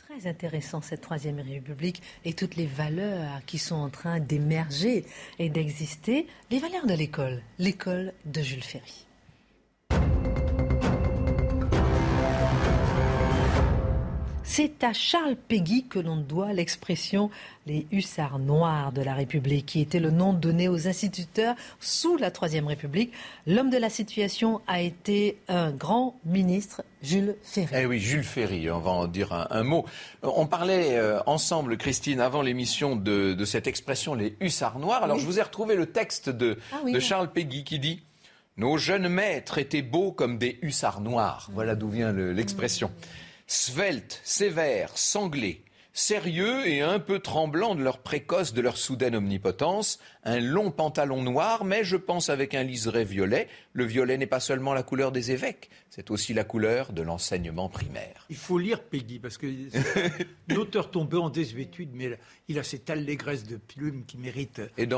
très intéressant cette troisième république et toutes les valeurs qui sont en train d'émerger et d'exister, les valeurs de l'école, l'école de Jules Ferry. C'est à Charles Péguy que l'on doit l'expression les hussards noirs de la République, qui était le nom donné aux instituteurs sous la Troisième République. L'homme de la situation a été un grand ministre, Jules Ferry. Eh oui, Jules Ferry, on va en dire un, mot. On parlait euh, ensemble, Christine, avant l'émission, de, cette expression, les hussards noirs. Alors je vous ai retrouvé le texte de, ah de Charles Péguy qui dit Nos jeunes maîtres étaient beaux comme des hussards noirs. Voilà d'où vient l'expression sveltes, sévères, sanglés, sérieux et un peu tremblants de leur précoce, de leur soudaine omnipotence, un long pantalon noir, mais je pense avec un liseré violet. Le violet n'est pas seulement la couleur des évêques, c'est aussi la couleur de l'enseignement primaire. Il faut lire Peggy, parce que l'auteur tombé en désuétude, mais il a cette allégresse de plume qui mérite. Et,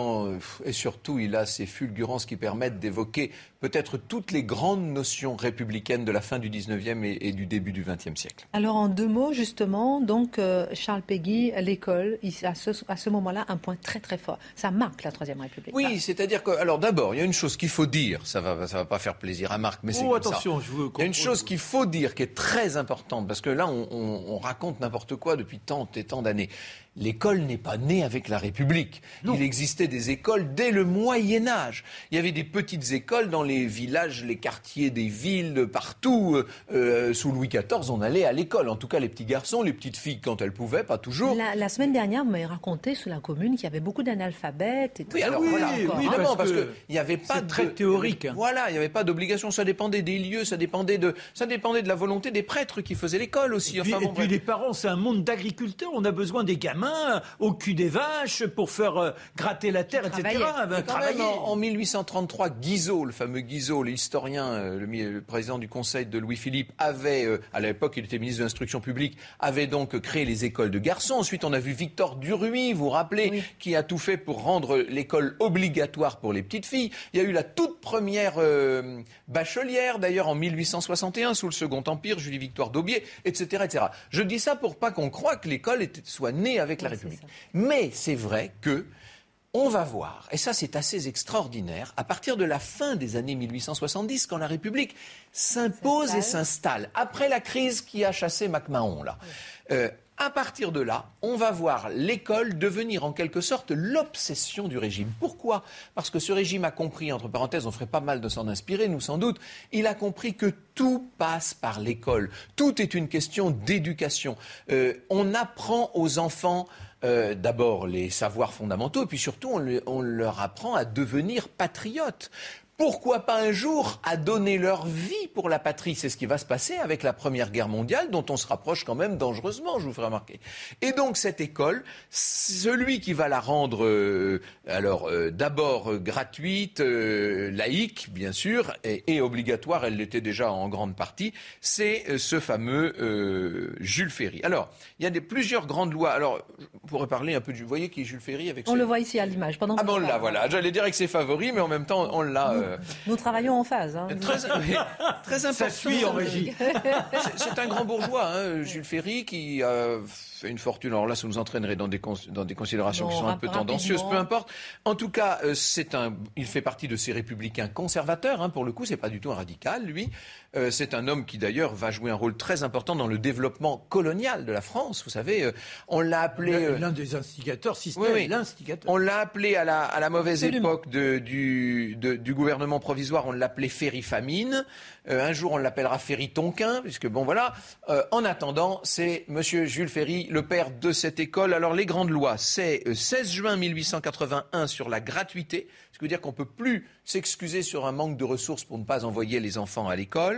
et surtout, il a ces fulgurances qui permettent d'évoquer peut-être toutes les grandes notions républicaines de la fin du 19e et, du début du 20e siècle. Alors, en deux mots, justement, donc, euh, Charles Peggy, l'école, à ce, à ce moment-là, un point très très fort. Ça marque la Troisième République. Oui, c'est-à-dire que, alors d'abord, il y a une chose qu'il faut dire, ça va, va pas faire plaisir à Marc, mais c'est Oh, ça. attention, je veux Il y a une chose qu'il faut dire qui est très importante, parce que là, on, on- on raconte n'importe quoi depuis tant et tant d'années. L'école n'est pas née avec la République. Il existait des écoles dès le Moyen Âge. Il y avait des petites écoles dans les villages, les quartiers des villes, partout. Euh, euh, sous Louis XIV, on allait à l'école. En tout cas, les petits garçons, les petites filles, quand elles pouvaient, pas toujours. La, la semaine dernière, vous m'avez raconté sur la commune qu'il y avait beaucoup d'analphabètes. Et tout Oui, ça. alors oui, voilà, oui, parce parce que qu'il n'y avait pas c'est de- très théorique, hein. Voilà, il n'y avait pas d'obligation, ça dépendait des lieux, ça dépendait de, ça dépendait de la volonté des prêtres qui faisaient l'école aussi. Et puis, Enfin, et puis les parents, c'est un monde d'agriculteurs. On a besoin des gamins au cul des vaches pour faire euh, gratter la terre, etc. Ben, quand même, en, en 1833, Guizot, le fameux Guizot, l'historien, euh, le président du conseil de Louis-Philippe, avait, euh, à l'époque, il était ministre de l'instruction publique, avait donc créé les écoles de garçons. Ensuite, on a vu Victor Duruy, vous vous rappelez, qui a tout fait pour rendre l'école obligatoire pour les petites filles. Il y a eu la toute première euh, bachelière, d'ailleurs, en 1861, sous le Second Empire, Julie-Victoire d'Aubier, etc., etc. Je dis ça pour pas qu'on croie que l'école soit née avec la Oui, République. Mais c'est vrai que on va voir, et ça c'est assez extraordinaire, à partir de la fin des années 1870, quand la République s'impose et s'installe, après la crise qui a chassé MacMahon, là, euh, à partir de là, on va voir l'école devenir en quelque sorte l'obsession du régime. Pourquoi? Parce que ce régime a compris, entre parenthèses, on ferait pas mal de s'en inspirer, nous sans doute, il a compris que tout passe par l'école. Tout est une question d'éducation. Euh, on apprend aux enfants euh, d'abord les savoirs fondamentaux, puis surtout on leur apprend à devenir patriotes. Pourquoi pas un jour à donner leur vie pour la patrie? C'est ce qui va se passer avec la Première Guerre mondiale, dont on se rapproche quand même dangereusement, je vous ferai remarquer. Et donc cette école, celui qui va la rendre, euh, alors euh, d'abord euh, gratuite, laïque bien sûr, et, et obligatoire, elle l'était déjà en grande partie, c'est ce fameux Jules Ferry. Alors, il y a des, plusieurs grandes lois. Alors, je pourrais parler un peu du... Vous voyez qui est Jules Ferry avec On le voit ici à l'image. Pendant Ah que ben on l'a, voilà. J'allais dire avec ses favoris, mais en même temps, on l'a... Nous travaillons en phase. hein. Très, oui, très important. Ça suit en régie. C'est- un grand bourgeois, hein, Jules Ferry, qui a fait une fortune. Alors là, ça nous entraînerait dans des, cons- dans des considérations qui sont un peu tendancieuses, peu importe. En tout cas, euh, c'est un, il fait partie de ces républicains conservateurs. Hein, pour le coup, c'est pas du tout un radical, lui. Euh, c'est un homme qui d'ailleurs va jouer un rôle très important dans le développement colonial de la France. Vous savez, euh, on l'a appelé. euh, L'un des instigateurs, si ce oui, n'est oui. l'instigateur. On l'a appelé à la, à la mauvaise Absolument. époque de- du, de- du gouvernement provisoire, on l'appelait Ferry Famine. Euh, un jour, on l'appellera Ferry Tonquin, puisque bon voilà. Euh, en attendant, c'est Monsieur Jules Ferry, le père de cette école. Alors les grandes lois, c'est euh, 16 juin 1881 sur la gratuité, ce qui veut dire qu'on peut plus s'excuser sur un manque de ressources pour ne pas envoyer les enfants à l'école.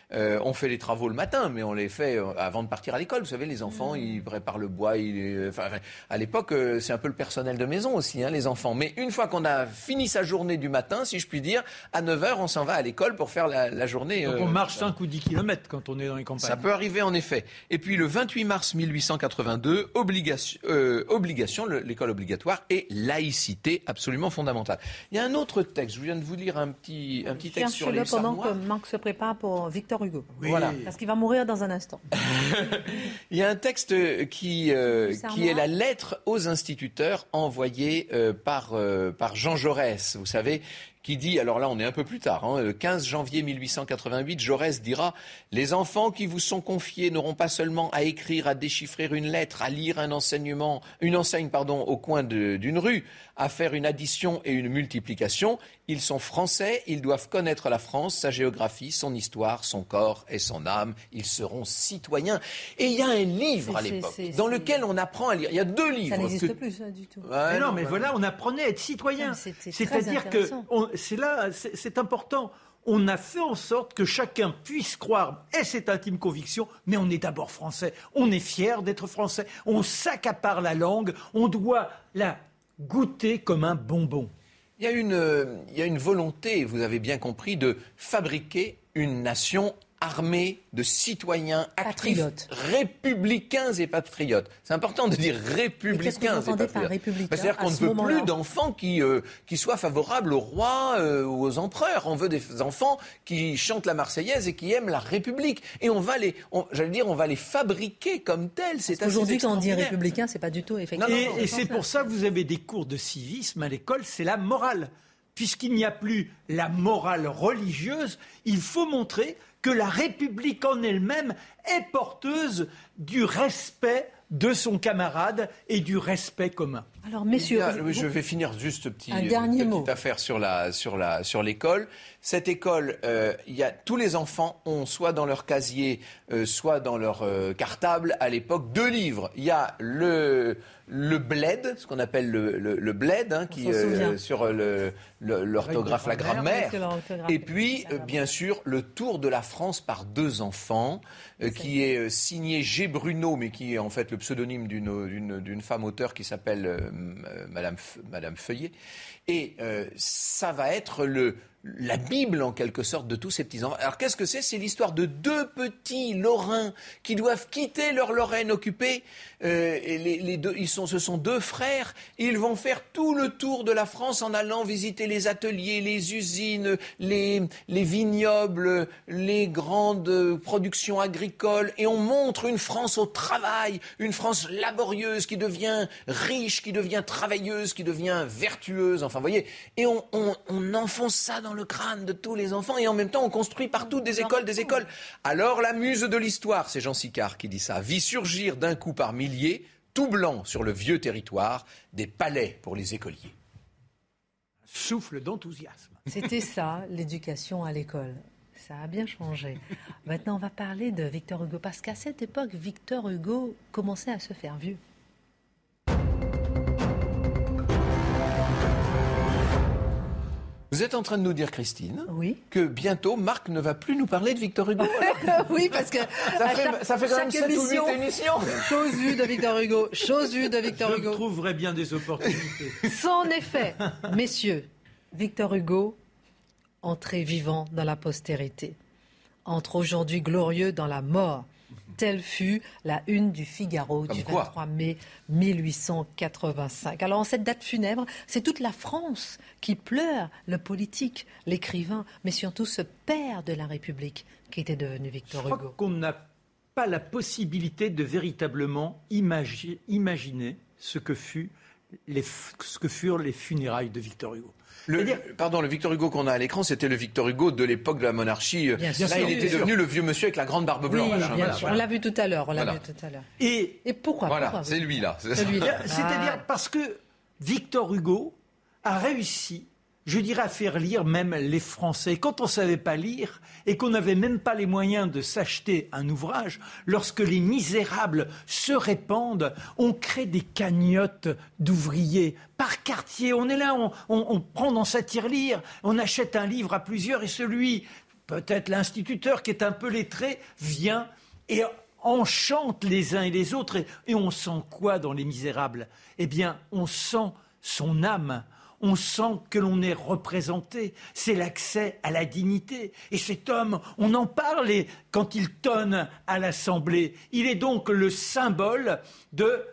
Euh, on fait les travaux le matin, mais on les fait euh, avant de partir à l'école. Vous savez, les enfants, ils préparent le bois. Ils, euh, enfin, à l'époque, euh, c'est un peu le personnel de maison aussi, hein, les enfants. Mais une fois qu'on a fini sa journée du matin, si je puis dire, à 9h, on s'en va à l'école pour faire la, la journée. Donc euh, on marche 5 ou 10 kilomètres quand on est dans les campagnes. ça peut arriver en effet. Et puis le 28 mars 1882, obligation, euh, obligation le- l'école obligatoire et laïcité absolument fondamentale. Il y a un autre texte, je viens de vous lire un petit, un petit texte sur les pendant que Marc se prépare pour Victor Hugo. Oui. Voilà. Parce qu'il va mourir dans un instant. Il y a un texte qui, euh, qui est la lettre aux instituteurs envoyée euh, par, euh, par Jean Jaurès, vous savez, qui dit, alors là on est un peu plus tard, hein, le 15 janvier 1888, Jaurès dira « Les enfants qui vous sont confiés n'auront pas seulement à écrire, à déchiffrer une lettre, à lire un enseignement, une enseigne pardon, au coin d'une rue, à faire une addition et une multiplication. Ils sont français, ils doivent connaître la France, sa géographie, son histoire, son corps et son âme. Ils seront citoyens. » Et il y a un livre à l'époque dans lequel on apprend à lire. Il y a deux livres. Ça n'existe que- plus, ça, du tout. Ouais, Mais non, mais bah- voilà, on apprenait à être citoyen. C'est-à-dire que on- c'est là, c'est important. On a fait en sorte que chacun puisse croire, et c'est intime conviction, mais on est d'abord français. On est fier d'être français. On s'accapare la langue. On doit la goûter comme un bonbon. Il y, a une, euh, il y a une volonté, vous avez bien compris, de fabriquer une nation armée de citoyens actifs, Patriotes. républicains et patriotes. C'est important de dire républicains vous et patriotes. républicain Bah, C'est-à-dire qu'on ne veut plus d'enfants qui, euh, qui soient favorables au roi euh, ou aux empereurs. On veut des enfants qui chantent la Marseillaise et qui aiment la République. Et on va les, on- j'allais dire, on va les fabriquer comme tels. C'est Aujourd'hui, quand on dit républicain, c'est pas du tout effectivement. Non, non, Et, non, et c'est pour ça que vous avez des cours de civisme à l'école, c'est la morale. puisqu'il n'y a plus la morale religieuse, il faut montrer que la République en elle-même est porteuse du respect de son camarade et du respect commun. Alors, messieurs, je vais finir juste petit, un dernier petite affaire sur la sur la sur l'école. Cette école, euh, il y a tous les enfants ont soit dans leur casier, euh, soit dans leur euh, cartable à l'époque deux livres. Il y a le le bled, ce qu'on appelle le, le, bled, hein, qui sur l'orthographe, la grammaire, et puis bien sûr le Tour de la France par deux enfants, qui est signé G. Bruno, mais qui est en fait le pseudonyme d'une femme auteur qui s'appelle Madame Madame Feuillet, et ça va être le la Bible en quelque sorte de tous ces petits enfants. Alors qu'est-ce que c'est? C'est l'histoire de deux petits Lorrains qui doivent quitter leur Lorraine occupée. Euh, et les, deux, ils sont, ce sont deux frères. Ils vont faire tout le tour de la France en allant visiter les ateliers, les usines, les, les vignobles, les grandes productions agricoles. Et on montre une France au travail, une France laborieuse qui devient riche, qui devient travailleuse, qui devient vertueuse. Enfin, voyez. Et on enfonce ça dans le crâne de tous les enfants et en même temps on construit partout des écoles, des écoles. Alors la muse de l'histoire, c'est Jean Sicard qui dit ça, vit surgir d'un coup par milliers, tout blanc sur le vieux territoire, des palais pour les écoliers. Souffle d'enthousiasme. C'était ça, l'éducation à l'école. Ça a bien changé. Maintenant, on va parler de Victor Hugo, parce qu'à cette époque, Victor Hugo commençait à se faire vieux. Vous êtes en train de nous dire, Christine, que bientôt Marc ne va plus nous parler de Victor Hugo. oui, parce que ça fait, quand même 7 ou 8 émissions. Chose vue de Victor Hugo. Chose vue de Victor Hugo. Je trouverai bien des opportunités. Sans effet, messieurs, Victor Hugo, entré vivant dans la postérité, entre aujourd'hui glorieux dans la mort. Telle fut la une du Figaro du 23 mai 1885. Alors en cette date funèbre, c'est toute la France qui pleure, le politique, l'écrivain, mais surtout ce père de la République qui était devenu Victor Hugo. Je crois qu'on n'a pas la possibilité de véritablement imaginer ce que, ce que furent les funérailles de Victor Hugo. Le, pardon, le Victor Hugo qu'on a à l'écran, c'était le Victor Hugo de l'époque de la monarchie. Là, il était devenu le vieux monsieur avec la grande barbe blanche. On l'a vu tout à l'heure. On l'a vu tout à l'heure. Et, pourquoi Voilà, c'est lui là. C'est-à-dire ah. parce que Victor Hugo a réussi je dirais, à faire lire même les Français. Quand on ne savait pas lire et qu'on n'avait même pas les moyens de s'acheter un ouvrage, lorsque les misérables se répandent, on crée des cagnottes d'ouvriers par quartier. On est là, on, prend dans sa tirelire, on achète un livre à plusieurs et celui, peut-être l'instituteur qui est un peu lettré, vient et enchante les uns et les autres. Et on sent quoi dans les misérables? Eh bien, on sent son âme on sent que l'on est représenté. C'est l'accès à la dignité. Et cet homme, on en parle quand il tonne à l'Assemblée. Il est donc le symbole de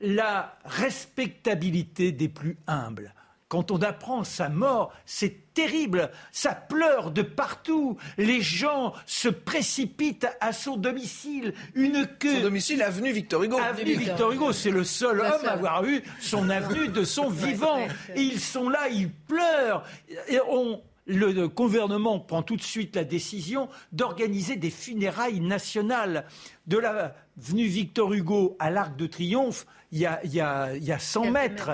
la respectabilité des plus humbles. Quand on apprend sa mort, c'est terrible. Ça pleure de partout. Les gens se précipitent à son domicile. Une queue. Son domicile, avenue Victor Hugo. Avenue Victor Hugo, c'est le seul homme à avoir eu son avenue de son vivant. Et ils sont là, ils pleurent. Et le gouvernement prend tout de suite la décision d'organiser des funérailles nationales. De l'avenue Victor Hugo à l'Arc de Triomphe, il y a, il y a 100 mètres.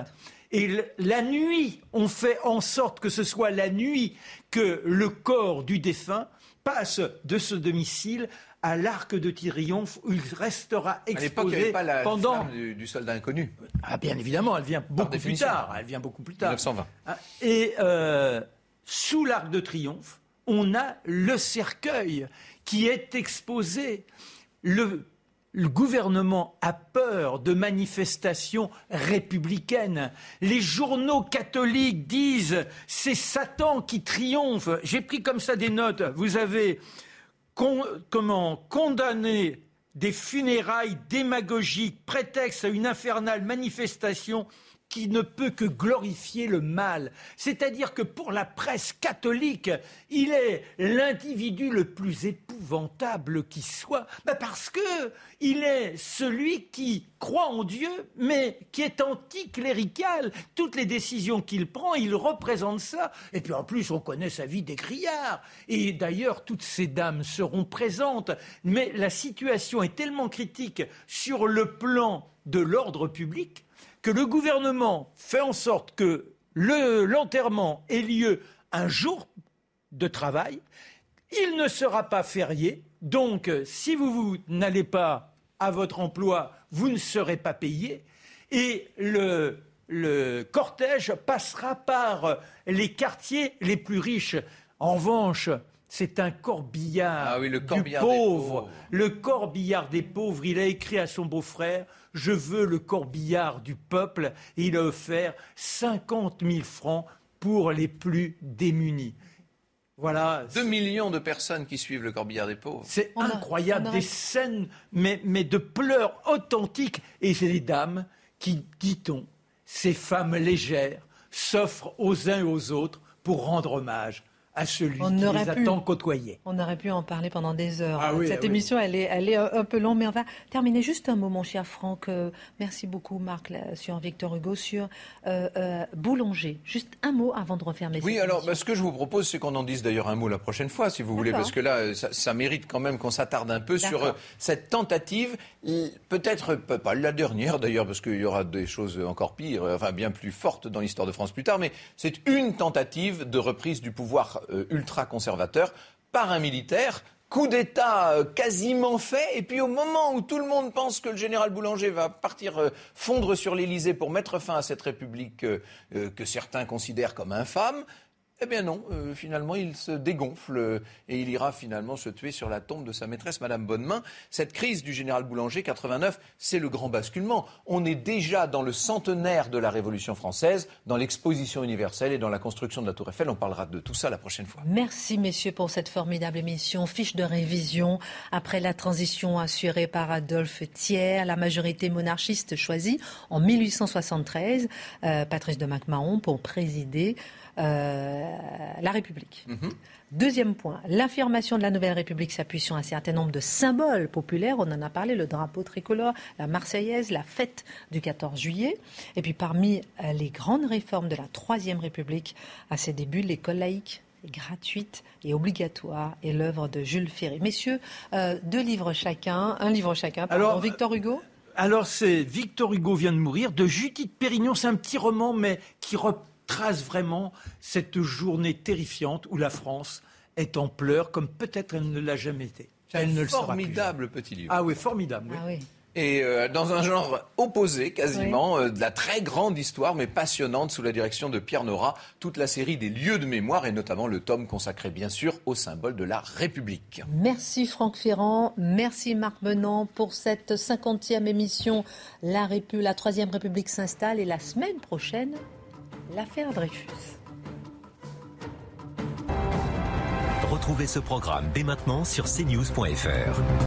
Et la nuit, on fait en sorte que ce soit la nuit que le corps du défunt passe de ce domicile à l'arc de triomphe où il restera exposé pas la pendant du, soldat inconnu. Ah bien évidemment, elle vient beaucoup plus tard. Elle vient beaucoup plus tard. 1920. Ah, et euh, sous l'arc de triomphe, on a le cercueil qui est exposé. Le le gouvernement a peur de manifestations républicaines. Les journaux catholiques disent c'est Satan qui triomphe. J'ai pris comme ça des notes. Vous avez comment condamné des funérailles démagogiques, prétexte à une infernale manifestation qui ne peut que glorifier le mal. C'est-à-dire que pour la presse catholique, il est l'individu le plus épouvantable qui soit, bah, parce que il est celui qui croit en Dieu, mais qui est anticlérical. Toutes les décisions qu'il prend, il représente ça. Et puis en plus, on connaît sa vie d'écriard. Et d'ailleurs, toutes ces dames seront présentes. Mais la situation est tellement critique sur le plan de l'ordre public que le gouvernement fait en sorte que l'enterrement ait lieu un jour de travail, il ne sera pas férié, donc si vous, n'allez pas à votre emploi, vous ne serez pas payé, et le, le cortège passera par les quartiers les plus riches. En revanche, c'est un corbillard ah oui, le corbillard du pauvre. Le corbillard des pauvres, il a écrit à son beau-frère Je veux le corbillard du peuple. Et il a offert 50 000 francs pour les plus démunis. Voilà. Deux millions de personnes qui suivent le corbillard des pauvres. C'est incroyable, des scènes, mais, mais de pleurs authentiques. Et c'est les dames qui, dit-on, ces femmes légères, s'offrent aux uns et aux autres pour rendre hommage à celui on qui les attend côtoyer. On aurait pu en parler pendant des heures. Ah Cette ah émission, elle, est, elle est un peu longue, mais on va terminer juste un moment, cher Franck. Euh, merci beaucoup, Marc, sur Victor Hugo, sur euh, euh, Boulanger. Juste un mot avant de refermer. Oui, alors bah, ce que je vous propose, c'est qu'on en dise d'ailleurs un mot la prochaine fois, si vous voulez, parce que là, ça, mérite quand même qu'on s'attarde un peu sur cette tentative, peut-être pas la dernière d'ailleurs, parce qu'il y aura des choses encore pires, enfin bien plus fortes dans l'histoire de France plus tard, mais c'est une tentative de reprise du pouvoir ultra-conservateur par un militaire. Coup d'État euh, quasiment fait, et puis au moment où tout le monde pense que le général Boulanger va partir euh, fondre sur l'Élysée pour mettre fin à cette République que certains considèrent comme infâme, eh bien non, euh, finalement, il se dégonfle euh, et il ira finalement se tuer sur la tombe de sa maîtresse, Madame Bonnemain. Cette crise du général Boulanger, 89, c'est le grand basculement. On est déjà dans le centenaire de la Révolution française, dans l'exposition universelle et dans la construction de la Tour Eiffel. On parlera de tout ça la prochaine fois. Merci, messieurs, pour cette formidable émission. Fiche de révision après la transition assurée par Adolphe Thiers, la majorité monarchiste choisie en 1873, euh, Patrice de MacMahon pour présider. Euh, la République. Mhm. Deuxième point, l'affirmation de la Nouvelle République s'appuie sur un certain nombre de symboles populaires. On en a parlé, le drapeau tricolore, la Marseillaise, la fête du 14 juillet. Et puis parmi euh, les grandes réformes de la Troisième République, à ses débuts, l'école laïque gratuite et obligatoire et l'œuvre de Jules Ferry. Messieurs, euh, deux livres chacun, un livre chacun. Alors, Victor Hugo? alors c'est Victor Hugo vient de mourir de Judith Pérignon. C'est un petit roman mais qui reprend trace vraiment cette journée terrifiante où la France est en pleurs comme peut-être elle ne l'a jamais été. Elle ne formidable petit livre. Ah oui, formidable. Ah Et euh, dans un genre opposé quasiment, euh, de la très grande histoire mais passionnante sous la direction de Pierre Nora, toute la série des lieux de mémoire et notamment le tome consacré bien sûr au symbole de la République. Merci Franck Ferrand, merci Marc Menant pour cette 50e émission. La, Répu, la Troisième République s'installe et la semaine prochaine, l'affaire Dreyfus. Retrouvez ce programme dès maintenant sur cnews.fr.